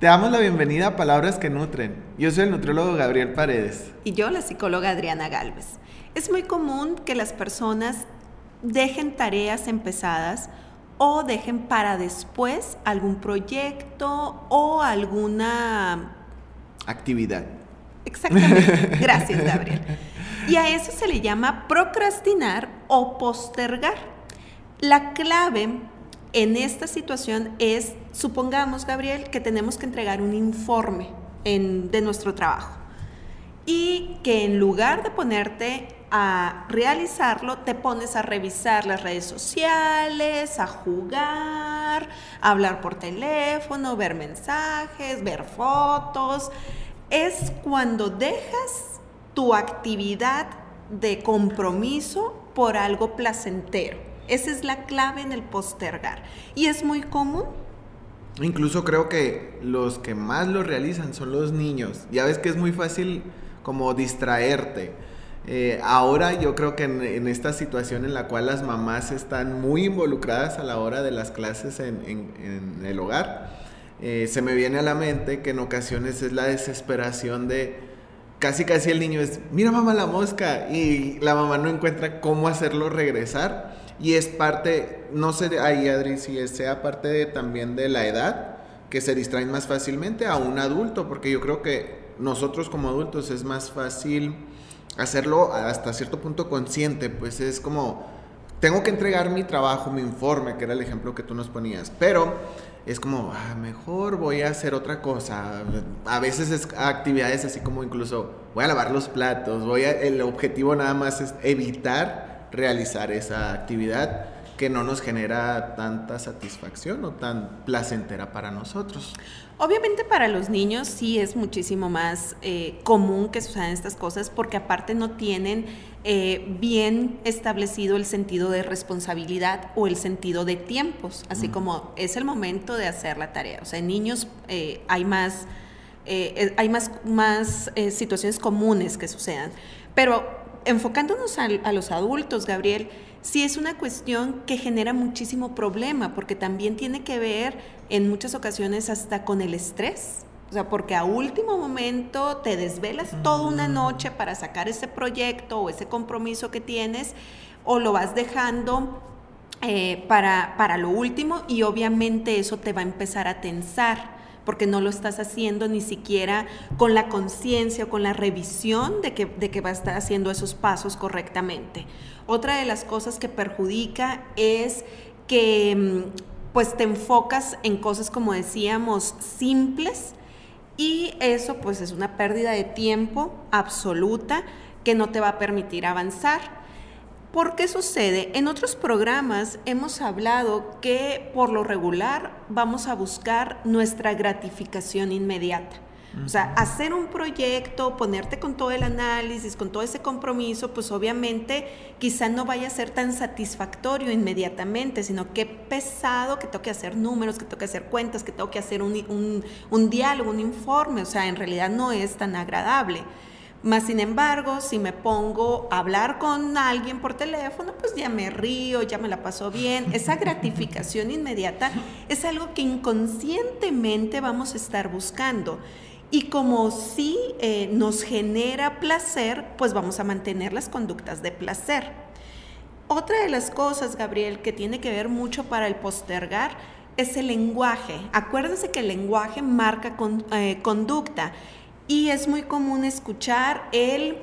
Te damos la bienvenida a Palabras que Nutren. Yo soy el nutriólogo Gabriel Paredes. Y yo la psicóloga Adriana Galvez. Es muy común que las personas dejen tareas empezadas o dejen para después algún proyecto o alguna actividad. Exactamente. Gracias, Gabriel. Y a eso se le llama procrastinar o postergar. La clave en esta situación es, supongamos, Gabriel, que tenemos que entregar un informe de nuestro trabajo y que en lugar de ponerte a realizarlo, te pones a revisar las redes sociales, a jugar, a hablar por teléfono, ver mensajes, ver fotos. Es cuando dejas tu actividad de compromiso por algo placentero. Esa es la clave en el postergar. Y es muy común. Incluso creo que los que más lo realizan son los niños. Ya ves que es muy fácil como distraerte. Eh, ahora yo creo que en, esta situación en la cual las mamás están muy involucradas a la hora de las clases en, el hogar, eh, se me viene a la mente que en ocasiones es la desesperación de casi casi el niño es, mira mamá la mosca, y la mamá no encuentra cómo hacerlo regresar. Y es parte, no sé ahí Adri, si sea parte también de la edad, que se distraen más fácilmente a un adulto, porque yo creo que nosotros como adultos es más fácil hacerlo hasta cierto punto consciente, pues es como, tengo que entregar mi trabajo, mi informe, que era el ejemplo que tú nos ponías, pero es como, ah, mejor voy a hacer otra cosa. A veces es actividades así como incluso voy a lavar los platos, voy el objetivo nada más es evitar realizar esa actividad que no nos genera tanta satisfacción o tan placentera para nosotros. Obviamente para los niños sí es muchísimo más eh, común que sucedan estas cosas porque aparte no tienen eh, bien establecido el sentido de responsabilidad o el sentido de tiempos, así como es el momento de hacer la tarea. O sea, en niños eh, hay más, hay más, más situaciones comunes que sucedan, pero enfocándonos a, los adultos, Gabriel, sí es una cuestión que genera muchísimo problema, porque también tiene que ver en muchas ocasiones hasta con el estrés. O sea, porque a último momento te desvelas toda una noche para sacar ese proyecto o ese compromiso que tienes, o lo vas dejando eh, para, para lo último y obviamente eso te va a empezar a tensar porque no lo estás haciendo ni siquiera con la conciencia o con la revisión de que, de que va a estar haciendo esos pasos correctamente. Otra de las cosas que perjudica es que mm, pues te enfocas en cosas como decíamos simples y eso pues es una pérdida de tiempo absoluta que no te va a permitir avanzar. ¿Por qué sucede? En otros programas hemos hablado que por lo regular vamos a buscar nuestra gratificación inmediata. O sea, hacer un proyecto, ponerte con todo el análisis, con todo ese compromiso, pues obviamente quizá no vaya a ser tan satisfactorio inmediatamente, sino que pesado que tengo que hacer números, que tengo que hacer cuentas, que tengo que hacer un, un diálogo, un informe. O sea, en realidad no es tan agradable. Más sin embargo, si me pongo a hablar con alguien por teléfono, pues ya me río, ya me la paso bien. Esa gratificación inmediata es algo que inconscientemente vamos a estar buscando. Y como sí eh, nos genera placer, pues vamos a mantener las conductas de placer. Otra de las cosas, Gabriel, que tiene que ver mucho para el postergar es el lenguaje. Acuérdense que el lenguaje marca eh, conducta y es muy común escuchar el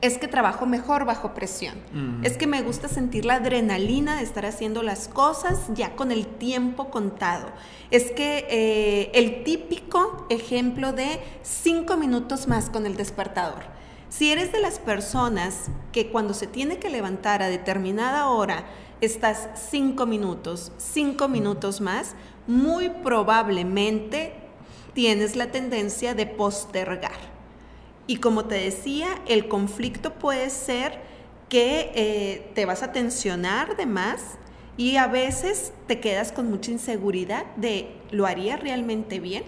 es que trabajo mejor bajo presión. Es que me gusta sentir la adrenalina de estar haciendo las cosas ya con el tiempo contado. Es que eh, el típico ejemplo de cinco minutos más con el despertador. Si eres de las personas que cuando se tiene que levantar a determinada hora estás cinco minutos, cinco minutos más, muy probablemente tienes la tendencia de postergar. Y como te decía, el conflicto puede ser que eh, te vas a tensionar de más y a veces te quedas con mucha inseguridad de ¿lo haría realmente bien?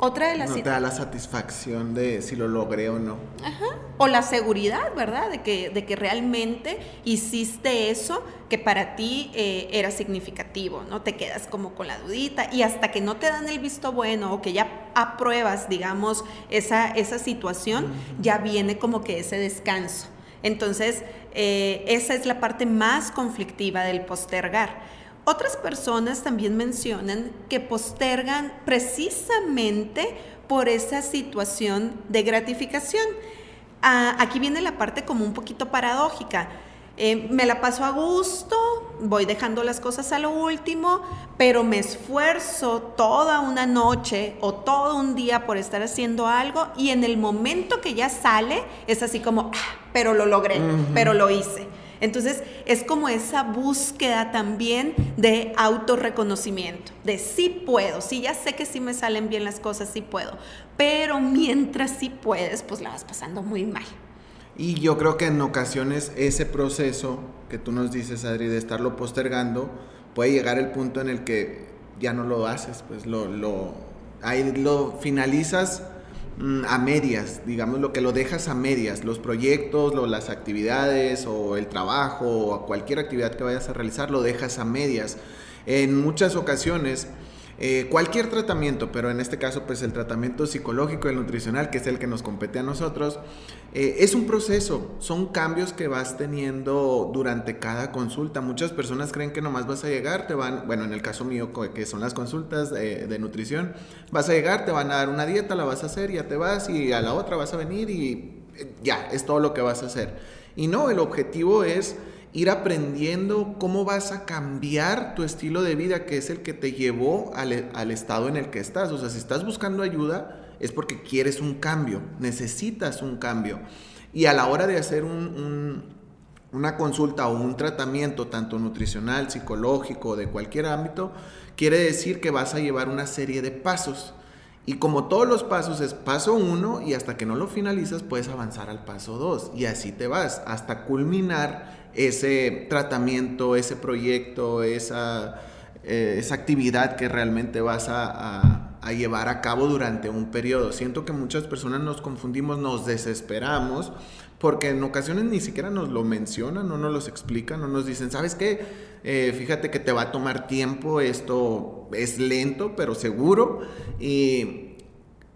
Otra de las No te da la satisfacción de si lo logré o no. Ajá. O la seguridad, ¿verdad? De que, de que realmente hiciste eso que para ti eh, era significativo, ¿no? Te quedas como con la dudita y hasta que no te dan el visto bueno o que ya apruebas, digamos, esa, esa situación, ya viene como que ese descanso. Entonces, eh, esa es la parte más conflictiva del postergar. Otras personas también mencionan que postergan precisamente por esa situación de gratificación. Ah, aquí viene la parte como un poquito paradójica. Eh, me la paso a gusto, voy dejando las cosas a lo último, pero me esfuerzo toda una noche o todo un día por estar haciendo algo y en el momento que ya sale es así como, ah, pero lo logré, pero lo hice. Entonces es como esa búsqueda también de autorreconocimiento, de sí puedo, sí ya sé que sí me salen bien las cosas, sí puedo, pero mientras sí puedes, pues la vas pasando muy mal. Y yo creo que en ocasiones ese proceso que tú nos dices, Adri, de estarlo postergando, puede llegar el punto en el que ya no lo haces, pues lo, ahí lo finalizas a medias, digamos lo que lo dejas a medias, los proyectos, las actividades o el trabajo o cualquier actividad que vayas a realizar, lo dejas a medias. En muchas ocasiones eh, cualquier tratamiento, pero en este caso pues el tratamiento psicológico el nutricional, que es el que nos compete a nosotros, eh, es un proceso, son cambios que vas teniendo durante cada consulta. Muchas personas creen que nomás vas a llegar, te van, bueno, en el caso mío que son las consultas de, de nutrición, vas a llegar, te van a dar una dieta, la vas a hacer, ya te vas y a la otra vas a venir y eh, ya, es todo lo que vas a hacer. Y no, el objetivo es ir aprendiendo cómo vas a cambiar tu estilo de vida, que es el que te llevó al, estado en el que estás. O sea, si estás buscando ayuda, es porque quieres un cambio, necesitas un cambio. Y a la hora de hacer una consulta o un tratamiento, tanto nutricional, psicológico, de cualquier ámbito, quiere decir que vas a llevar una serie de pasos. Y como todos los pasos es paso uno y hasta que no lo finalizas puedes avanzar al paso dos. Y así te vas hasta culminar ese tratamiento, ese proyecto, esa, eh, esa actividad que realmente vas a, llevar a cabo durante un periodo. Siento que muchas personas nos confundimos, nos desesperamos, porque en ocasiones ni siquiera nos lo mencionan, no nos lo explican, no nos dicen, ¿sabes qué? Eh, fíjate que te va a tomar tiempo, esto es lento, pero seguro. Y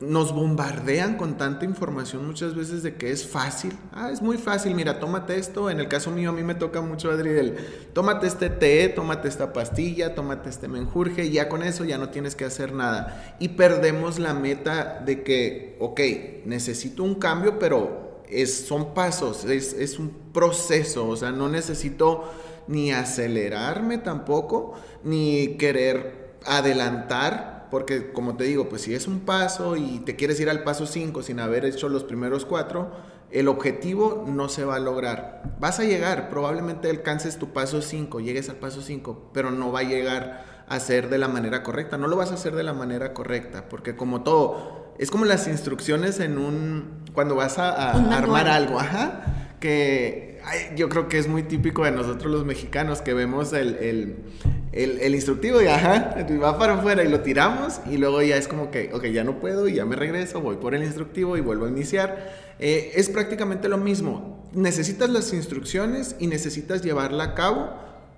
nos bombardean con tanta información muchas veces de que es fácil. Ah, es muy fácil, mira, tómate esto. En el caso mío, a mí me toca mucho, Adri, el tómate este té, tómate esta pastilla, tómate este menjurje, y ya con eso ya no tienes que hacer nada. Y perdemos la meta de que, ok, necesito un cambio, pero es, son pasos, es, es un proceso, o sea, no necesito ni acelerarme tampoco, ni querer adelantar porque como te digo, pues si es un paso y te quieres ir al paso 5 sin haber hecho los primeros cuatro, el objetivo no se va a lograr. Vas a llegar, probablemente alcances tu paso 5, llegues al paso 5, pero no va a llegar a ser de la manera correcta. No lo vas a hacer de la manera correcta, porque como todo, es como las instrucciones en un, cuando vas a, armar algo, ajá, que yo creo que es muy típico de nosotros los mexicanos, que vemos el el, instructivo y ajá, va para afuera y lo tiramos y luego ya es como que, ok, ya no puedo y ya me regreso, voy por el instructivo y vuelvo a iniciar. Eh, es prácticamente lo mismo. Necesitas las instrucciones y necesitas llevarla a cabo,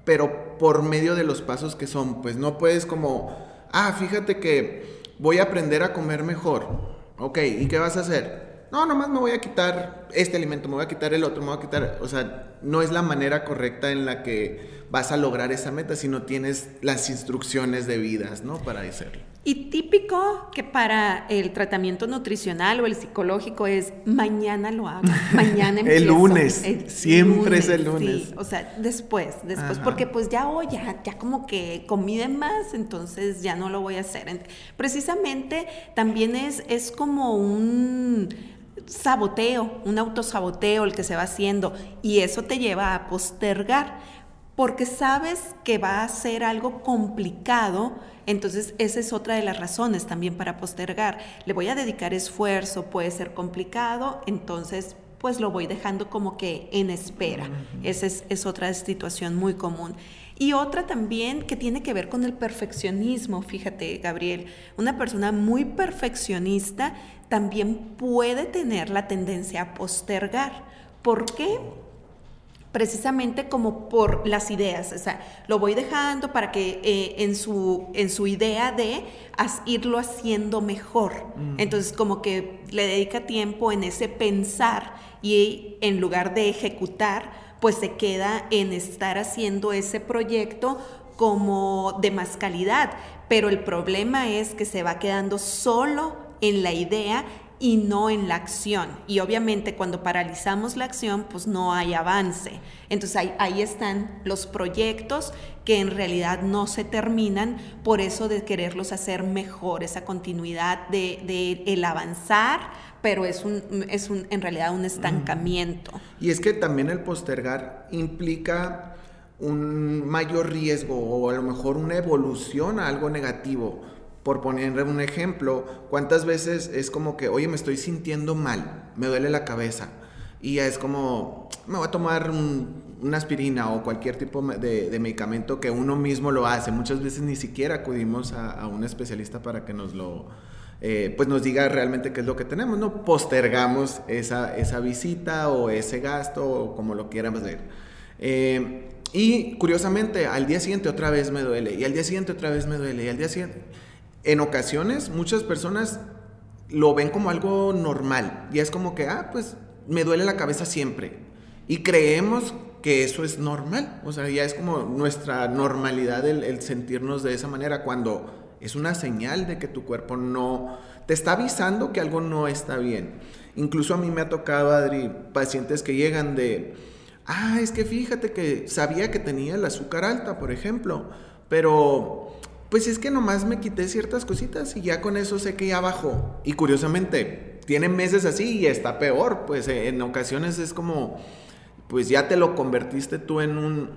pero por medio de los pasos que son, pues no puedes como, ah, fíjate que voy a aprender a comer mejor. Ok, ¿y qué vas a hacer? No, nomás me voy a quitar este alimento, me voy a quitar el otro, me voy a quitar, o sea, no es la manera correcta en la que vas a lograr esa meta si no tienes las instrucciones debidas, ¿no? Para hacerlo. Y típico que para el tratamiento nutricional o el psicológico es mañana lo hago, mañana empiezo. el lunes, siempre es el lunes. Sí, o sea, después, después, porque pues ya hoy, ya, ya como que comí de más, entonces ya no lo voy a hacer. Precisamente también es, es como un saboteo, un autosaboteo el que se va haciendo y eso te lleva a postergar porque sabes que va a ser algo complicado, entonces esa es otra de las razones también para postergar. Le voy a dedicar esfuerzo, puede ser complicado, entonces pues lo voy dejando como que en espera. Esa es, otra situación muy común. Y otra también que tiene que ver con el perfeccionismo, fíjate, Gabriel, una persona muy perfeccionista también puede tener la tendencia a postergar. ¿Por qué? precisamente como por las ideas, o sea, lo voy dejando para que eh, en, su, en su idea de irlo haciendo mejor. Mm. Entonces, como que le dedica tiempo en ese pensar y en lugar de ejecutar, pues se queda en estar haciendo ese proyecto como de más calidad. Pero el problema es que se va quedando solo en la idea y no en la acción. Y obviamente cuando paralizamos la acción, pues no hay avance. Entonces ahí, ahí, están los proyectos que en realidad no se terminan por eso de quererlos hacer mejor, esa continuidad de, de el avanzar, pero es, un, es un, en realidad un estancamiento. Y es que también el postergar implica un mayor riesgo o a lo mejor una evolución a algo negativo por poner un ejemplo, ¿cuántas veces es como que, oye, me estoy sintiendo mal, me duele la cabeza? Y es como, me voy a tomar una aspirina o cualquier tipo de, medicamento que uno mismo lo hace. Muchas veces ni siquiera acudimos a, un especialista para que nos lo, eh, pues nos diga realmente qué es lo que tenemos, ¿no? Postergamos esa, esa visita o ese gasto o como lo quieramos ver. Eh, y curiosamente, al día siguiente otra vez me duele, y al día siguiente otra vez me duele, y al día siguiente en ocasiones muchas personas lo ven como algo normal y es como que, ah, pues me duele la cabeza siempre. Y creemos que eso es normal, o sea, ya es como nuestra normalidad el, sentirnos de esa manera cuando es una señal de que tu cuerpo no te está avisando que algo no está bien. Incluso a mí me ha tocado, Adri, pacientes que llegan de, ah, es que fíjate que sabía que tenía el azúcar alta, por ejemplo, pero pues es que nomás me quité ciertas cositas y ya con eso sé que ya bajó. Y curiosamente, tiene meses así y está peor, pues eh, en ocasiones es como, pues ya te lo convertiste tú en un,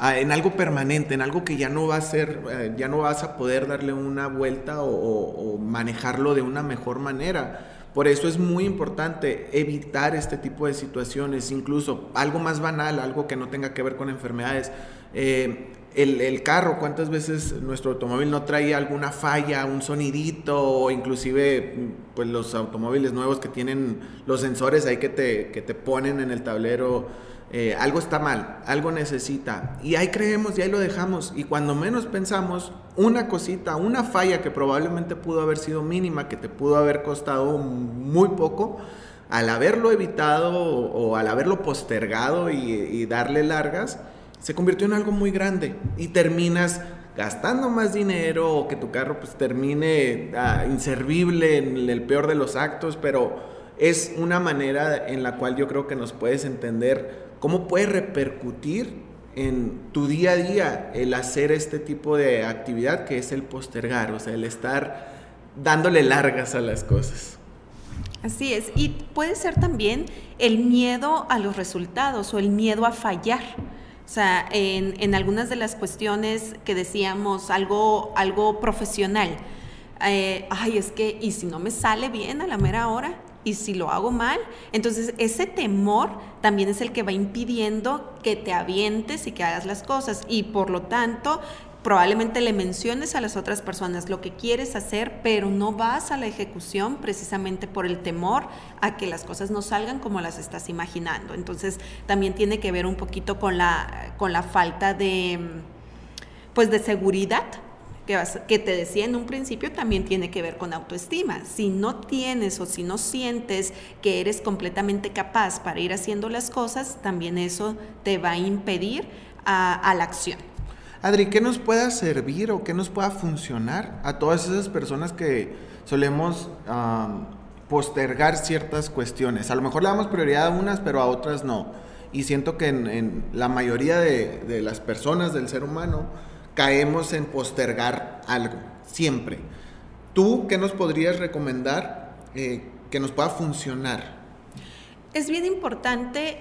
en algo permanente, en algo que ya no va a ser, eh, ya no vas a poder darle una vuelta o, manejarlo de una mejor manera. Por eso es muy importante evitar este tipo de situaciones, incluso algo más banal, algo que no tenga que ver con enfermedades. Eh, el, carro, cuántas veces nuestro automóvil no trae alguna falla, un sonidito, o inclusive pues los automóviles nuevos que tienen los sensores ahí que te, que te ponen en el tablero, eh, algo está mal, algo necesita. Y ahí creemos y ahí lo dejamos. Y cuando menos pensamos, una cosita, una falla que probablemente pudo haber sido mínima, que te pudo haber costado muy poco, al haberlo evitado o, al haberlo postergado y darle largas, se convirtió en algo muy grande y terminas gastando más dinero o que tu carro pues termine ah, inservible en el peor de los actos, pero es una manera en la cual yo creo que nos puedes entender cómo puede repercutir en tu día a día el hacer este tipo de actividad que es el postergar, o sea, el estar dándole largas a las cosas. Así es, y puede ser también el miedo a los resultados o el miedo a fallar. O sea, en, algunas de las cuestiones que decíamos, algo, algo profesional, eh, ay, es que, ¿y si no me sale bien a la mera hora? ¿Y si lo hago mal? Entonces, ese temor también es el que va impidiendo que te avientes y que hagas las cosas. Y por lo tanto, probablemente le menciones a las otras personas lo que quieres hacer, pero no vas a la ejecución precisamente por el temor a que las cosas no salgan como las estás imaginando. Entonces, también tiene que ver un poquito con la, con la falta de, pues, de seguridad. Que, te decía en un principio también tiene que ver con autoestima. Si no tienes o si no sientes que eres completamente capaz para ir haciendo las cosas, también eso te va a impedir a la acción. Adri, ¿qué nos pueda servir o qué nos pueda funcionar a todas esas personas que solemos postergar ciertas cuestiones? A lo mejor le damos prioridad a unas, pero a otras no. Y siento que en, la mayoría de, las personas del ser humano caemos en postergar algo, siempre. ¿Tú qué nos podrías recomendar eh, que nos pueda funcionar? Es bien importante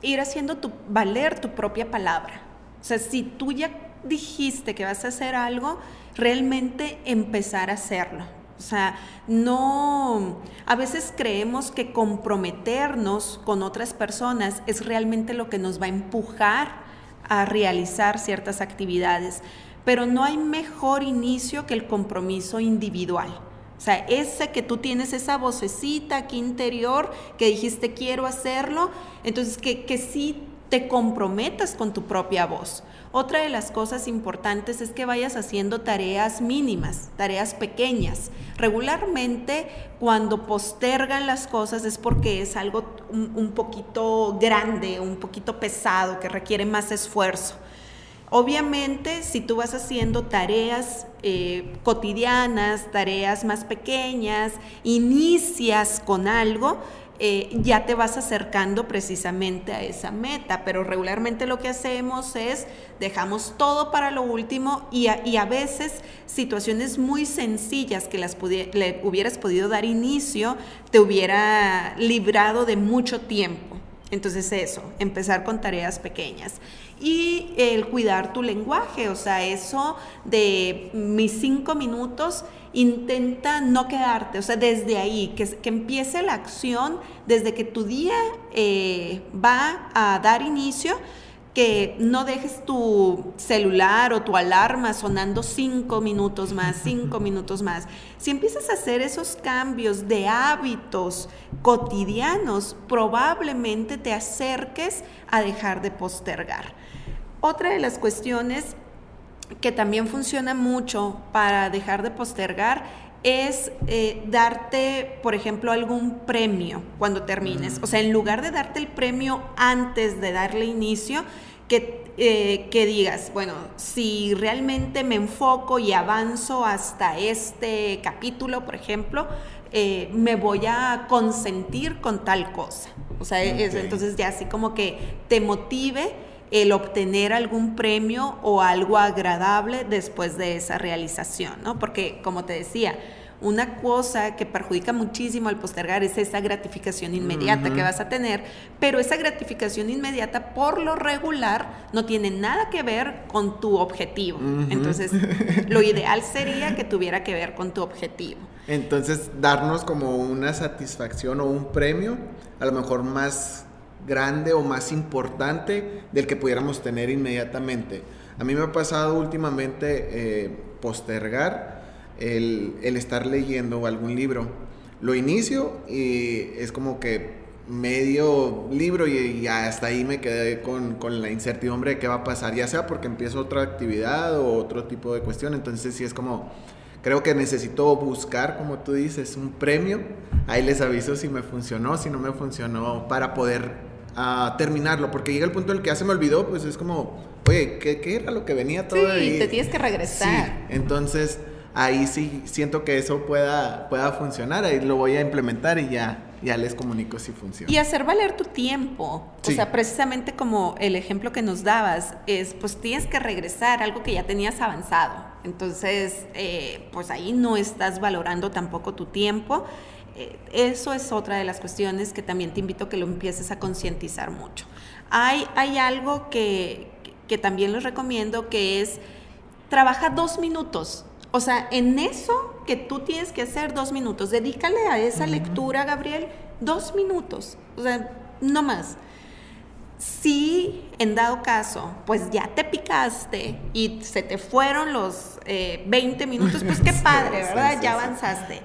ir haciendo tu, valer tu propia palabra. O sea, si tú ya dijiste que vas a hacer algo, realmente empezar a hacerlo. O sea, no, a veces creemos que comprometernos con otras personas es realmente lo que nos va a empujar a realizar ciertas actividades, pero no hay mejor inicio que el compromiso individual. O sea, ese que tú tienes esa vocecita aquí interior que dijiste quiero hacerlo, entonces que, que sí te comprometas con tu propia voz. Otra de las cosas importantes es que vayas haciendo tareas mínimas, tareas pequeñas. Regularmente cuando postergan las cosas es porque es algo un, poquito grande, un poquito pesado, que requiere más esfuerzo. Obviamente, si tú vas haciendo tareas eh, cotidianas, tareas más pequeñas, inicias con algo, eh, ya te vas acercando precisamente a esa meta, pero regularmente lo que hacemos es dejamos todo para lo último y a, veces situaciones muy sencillas que las le hubieras podido dar inicio te hubiera librado de mucho tiempo. Entonces eso, empezar con tareas pequeñas. Y el cuidar tu lenguaje, o sea, eso de mis cinco minutos, intenta no quedarte, o sea, desde ahí, que, que empiece la acción, desde que tu día eh, va a dar inicio, que no dejes tu celular o tu alarma sonando cinco minutos más, cinco minutos más. Si empiezas a hacer esos cambios de hábitos cotidianos, probablemente te acerques a dejar de postergar. Otra de las cuestiones que también funciona mucho para dejar de postergar es eh, darte, por ejemplo, algún premio cuando termines. O sea, en lugar de darte el premio antes de darle inicio, que, eh, que digas, bueno, si realmente me enfoco y avanzo hasta este capítulo, por ejemplo, eh, me voy a consentir con tal cosa. O sea, entonces ya así como que te motive el obtener algún premio o algo agradable después de esa realización, ¿no? Porque, como te decía, una cosa que perjudica muchísimo al postergar es esa gratificación inmediata que vas a tener, pero esa gratificación inmediata por lo regular no tiene nada que ver con tu objetivo. Entonces, lo ideal sería que tuviera que ver con tu objetivo. Entonces, darnos como una satisfacción o un premio, a lo mejor más grande o más importante del que pudiéramos tener inmediatamente. A mí me ha pasado últimamente eh, postergar el, estar leyendo algún libro. Lo inicio y es como que medio libro y, hasta ahí me quedé con, con, la incertidumbre de qué va a pasar, ya sea porque empiezo otra actividad o otro tipo de cuestión. Entonces sí es como, creo que necesito buscar, como tú dices, un premio. Ahí les aviso si me funcionó, si no me funcionó, para poder a terminarlo, porque llega el punto en el que ya se me olvidó, pues es como, oye, ¿qué, qué era lo que venía todo sí, te tienes que regresar. Sí, entonces ahí sí siento que eso pueda, pueda funcionar, ahí lo voy a implementar y ya, ya les comunico si funciona. Y hacer valer tu tiempo, o sea, precisamente como el ejemplo que nos dabas, es pues tienes que regresar algo que ya tenías avanzado, entonces eh, pues ahí no estás valorando tampoco tu tiempo eso es otra de las cuestiones que también te invito a que lo empieces a concientizar mucho. Hay, hay algo que, que también les recomiendo que es trabaja dos minutos. O sea, en eso que tú tienes que hacer dos minutos, dedícale a esa lectura, Gabriel, dos minutos. O sea, no más. Si en dado caso, pues ya te picaste y se te fueron los 20 eh, minutos, pues qué padre, ¿verdad? ya avanzaste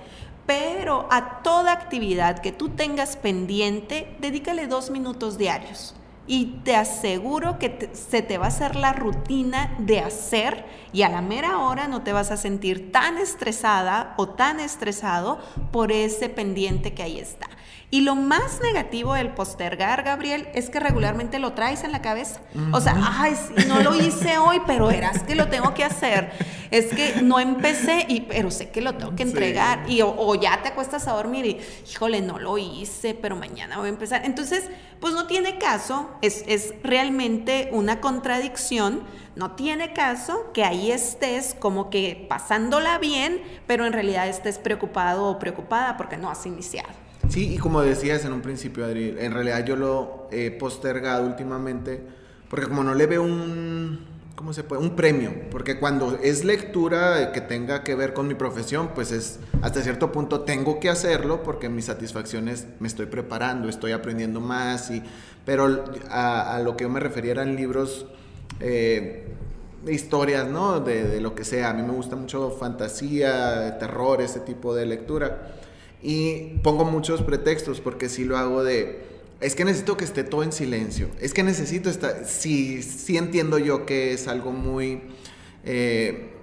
pero a toda actividad que tú tengas pendiente, dedícale dos minutos diarios. Y te aseguro que se te va a hacer la rutina de hacer y a la mera hora no te vas a sentir tan estresada o tan estresado por ese pendiente que ahí está. Y lo más negativo del postergar, Gabriel, es que regularmente lo traes en la cabeza. O sea, ay, no lo hice hoy, pero verás que lo tengo que hacer. Es que no empecé, y, pero sé que lo tengo que entregar. Y o, ya te acuestas a dormir y, híjole, no lo hice, pero mañana voy a empezar. Entonces, pues no tiene caso, es, es realmente una contradicción. No tiene caso que ahí estés como que pasándola bien, pero en realidad estés preocupado o preocupada porque no has iniciado. Sí, y como decías en un principio, Adri, en realidad yo lo he postergado últimamente porque como no le veo un, ¿cómo se puede? Un premio, porque cuando es lectura que tenga que ver con mi profesión, pues es, hasta cierto punto tengo que hacerlo porque mi satisfacción es, me estoy preparando, estoy aprendiendo más, y, pero a, lo que yo me refería eran libros eh, historias, ¿no? De, de, lo que sea. A mí me gusta mucho fantasía, terror, ese tipo de lectura. Y pongo muchos pretextos porque si lo hago de... Es que necesito que esté todo en silencio. Es que necesito estar... Sí, sí entiendo yo que es algo muy... Eh,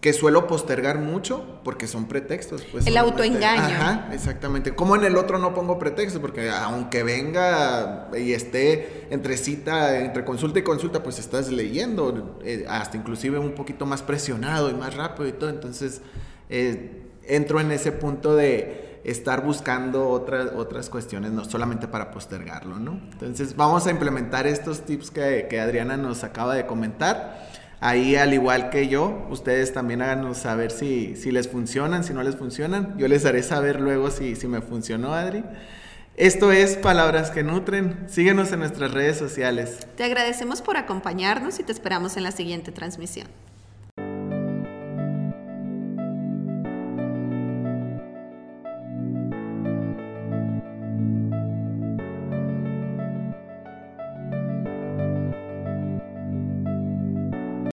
que suelo postergar mucho porque son pretextos. Pues, el autoengaño. Ajá, exactamente. Como en el otro no pongo pretextos, porque aunque venga y esté entre cita, entre consulta y consulta, pues estás leyendo, eh, hasta inclusive un poquito más presionado y más rápido y todo. Entonces, eh, entro en ese punto de estar buscando otras, otras cuestiones, no solamente para postergarlo, ¿no? Entonces, vamos a implementar estos tips que, que Adriana nos acaba de comentar. Ahí, al igual que yo, ustedes también háganos saber si, si les funcionan, si no les funcionan. Yo les haré saber luego si, si me funcionó, Adri. Esto es Palabras que Nutren. Síguenos en nuestras redes sociales. Te agradecemos por acompañarnos y te esperamos en la siguiente transmisión.